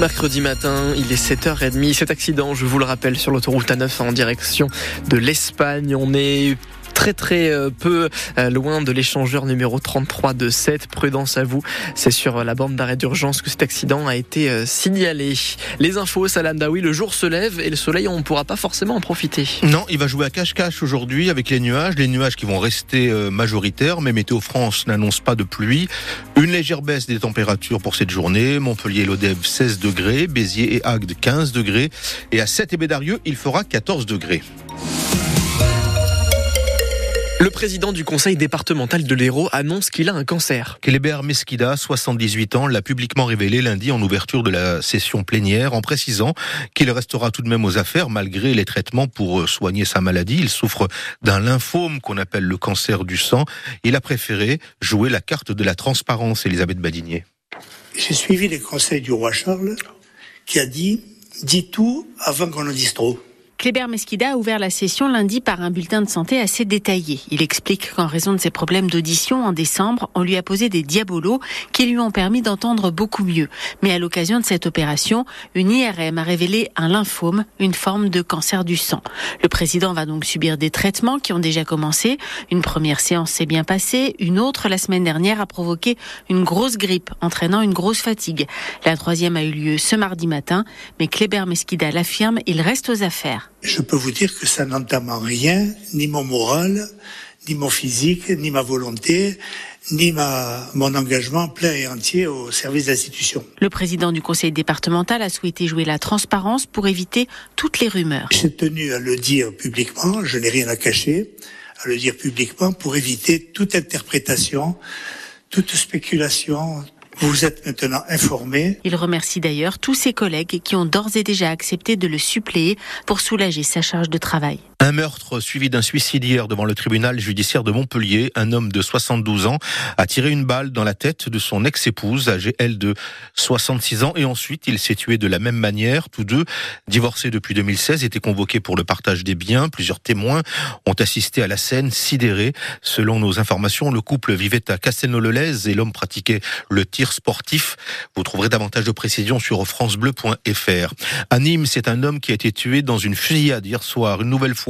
Mercredi matin, il est 7h30. Cet accident, je vous le rappelle, sur l'autoroute A9 en direction de l'Espagne. On est très très euh, peu euh, loin de l'échangeur numéro 33 de 7. Prudence à vous, c'est sur euh, la bande d'arrêt d'urgence que cet accident a été signalé. Les infos, Salam oui, le jour se lève et le soleil, on ne pourra pas forcément en profiter. Non, il va jouer à cache-cache aujourd'hui avec les nuages, les nuages qui vont rester majoritaires, mais Météo France n'annonce pas de pluie. Une légère baisse des températures pour cette journée. Montpellier, Lodève 16 degrés, Béziers et Agde 15 degrés, et à 7 et Bédarieux, il fera 14 degrés. Le président du conseil départemental de l'Hérault annonce qu'il a un cancer. Kélébert Mesquida, 78 ans, l'a publiquement révélé lundi en ouverture de la session plénière en précisant qu'il restera tout de même aux affaires malgré les traitements pour soigner sa maladie. Il souffre d'un lymphome qu'on appelle le cancer du sang. Il a préféré jouer la carte de la transparence, Elisabeth Badinier. J'ai suivi les conseils du roi Charles qui a dit « dis tout avant qu'on en dise trop ». Kléber Mesquida a ouvert la session lundi par un bulletin de santé assez détaillé. Il explique qu'en raison de ses problèmes d'audition en décembre, on lui a posé des diabolos qui lui ont permis d'entendre beaucoup mieux. Mais à l'occasion de cette opération, une IRM a révélé un lymphome, une forme de cancer du sang. Le président va donc subir des traitements qui ont déjà commencé. Une première séance s'est bien passée, une autre la semaine dernière a provoqué une grosse grippe, entraînant une grosse fatigue. La troisième a eu lieu ce mardi matin, mais Kléber Mesquida l'affirme, il reste aux affaires je peux vous dire que ça n'entame en rien, ni mon moral, ni mon physique, ni ma volonté, ni ma, mon engagement plein et entier au service de l'institution. Le président du conseil départemental a souhaité jouer la transparence pour éviter toutes les rumeurs. J'ai tenu à le dire publiquement, je n'ai rien à cacher, à le dire publiquement pour éviter toute interprétation, toute spéculation, vous êtes maintenant informé. Il remercie d'ailleurs tous ses collègues qui ont d'ores et déjà accepté de le suppléer pour soulager sa charge de travail. Un meurtre suivi d'un suicide hier devant le tribunal judiciaire de Montpellier. Un homme de 72 ans a tiré une balle dans la tête de son ex-épouse, âgée elle de 66 ans, et ensuite il s'est tué de la même manière. Tous deux, divorcés depuis 2016, étaient convoqués pour le partage des biens. Plusieurs témoins ont assisté à la scène sidérée. Selon nos informations, le couple vivait à Castelnau-le-Lez et l'homme pratiquait le tir sportif. Vous trouverez davantage de précisions sur francebleu.fr. À Nîmes, c'est un homme qui a été tué dans une fusillade hier soir. Une nouvelle fois,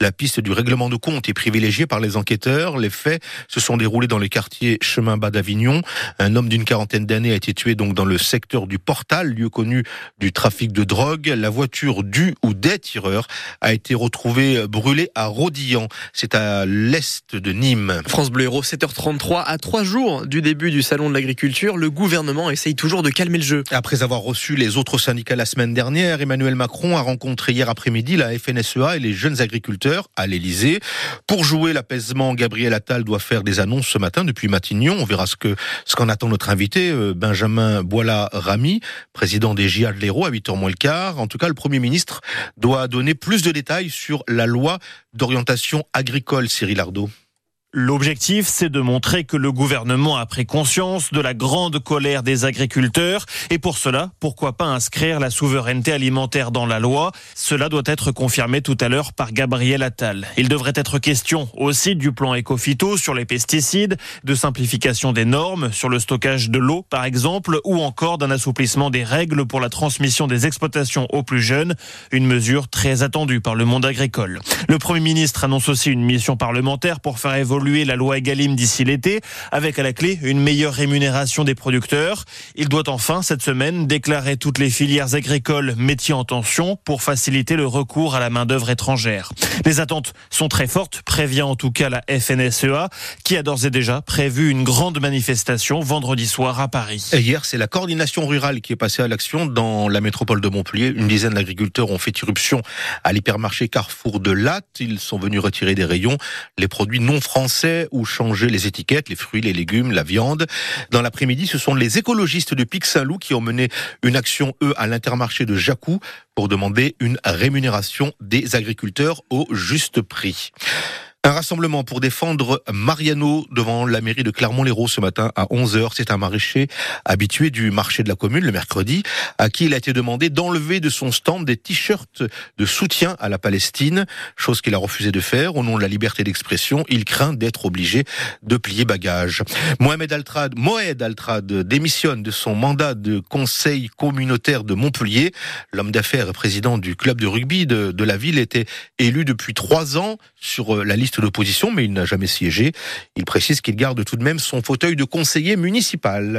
la piste du règlement de compte est privilégiée par les enquêteurs. Les faits se sont déroulés dans les quartiers Chemin Bas d'Avignon. Un homme d'une quarantaine d'années a été tué donc dans le secteur du Portal, lieu connu du trafic de drogue. La voiture du ou des tireurs a été retrouvée brûlée à Rodillan. C'est à l'est de Nîmes. France Bleu Héros, 7h33. À trois jours du début du salon de l'agriculture, le gouvernement essaye toujours de calmer le jeu. Après avoir reçu les autres syndicats la semaine dernière, Emmanuel Macron a rencontré hier après-midi la FNSEA et les jeunes agriculteurs à l'Elysée. Pour jouer l'apaisement, Gabriel Attal doit faire des annonces ce matin depuis Matignon. On verra ce que ce qu'en attend notre invité, euh, Benjamin Boila-Rami, président des GIA de l'Hérault à 8h moins le quart. En tout cas, le Premier ministre doit donner plus de détails sur la loi d'orientation agricole, Cyril Ardo. L'objectif, c'est de montrer que le gouvernement a pris conscience de la grande colère des agriculteurs et pour cela, pourquoi pas inscrire la souveraineté alimentaire dans la loi? Cela doit être confirmé tout à l'heure par Gabriel Attal. Il devrait être question aussi du plan Ecofito sur les pesticides, de simplification des normes sur le stockage de l'eau par exemple ou encore d'un assouplissement des règles pour la transmission des exploitations aux plus jeunes, une mesure très attendue par le monde agricole. Le Premier ministre annonce aussi une mission parlementaire pour faire évoluer la loi Egalim d'ici l'été, avec à la clé une meilleure rémunération des producteurs. Il doit enfin, cette semaine, déclarer toutes les filières agricoles métiers en tension pour faciliter le recours à la main-d'œuvre étrangère. Les attentes sont très fortes, prévient en tout cas la FNSEA, qui a d'ores et déjà prévu une grande manifestation vendredi soir à Paris. Et hier, c'est la coordination rurale qui est passée à l'action dans la métropole de Montpellier. Une dizaine d'agriculteurs ont fait irruption à l'hypermarché Carrefour de Latte. Ils sont venus retirer des rayons les produits non français ou changer les étiquettes, les fruits, les légumes, la viande. Dans l'après-midi, ce sont les écologistes de Pic Saint-Loup qui ont mené une action, eux, à l'intermarché de Jacou pour demander une rémunération des agriculteurs au juste prix. Un rassemblement pour défendre Mariano devant la mairie de Clermont-Lérault ce matin à 11h. C'est un maraîcher habitué du marché de la commune le mercredi à qui il a été demandé d'enlever de son stand des t-shirts de soutien à la Palestine, chose qu'il a refusé de faire au nom de la liberté d'expression. Il craint d'être obligé de plier bagage. Mohamed Altrad, Mohamed Altrad démissionne de son mandat de conseil communautaire de Montpellier. L'homme d'affaires et président du club de rugby de, la ville était élu depuis trois ans sur la liste d'opposition, mais il n'a jamais siégé. Il précise qu'il garde tout de même son fauteuil de conseiller municipal.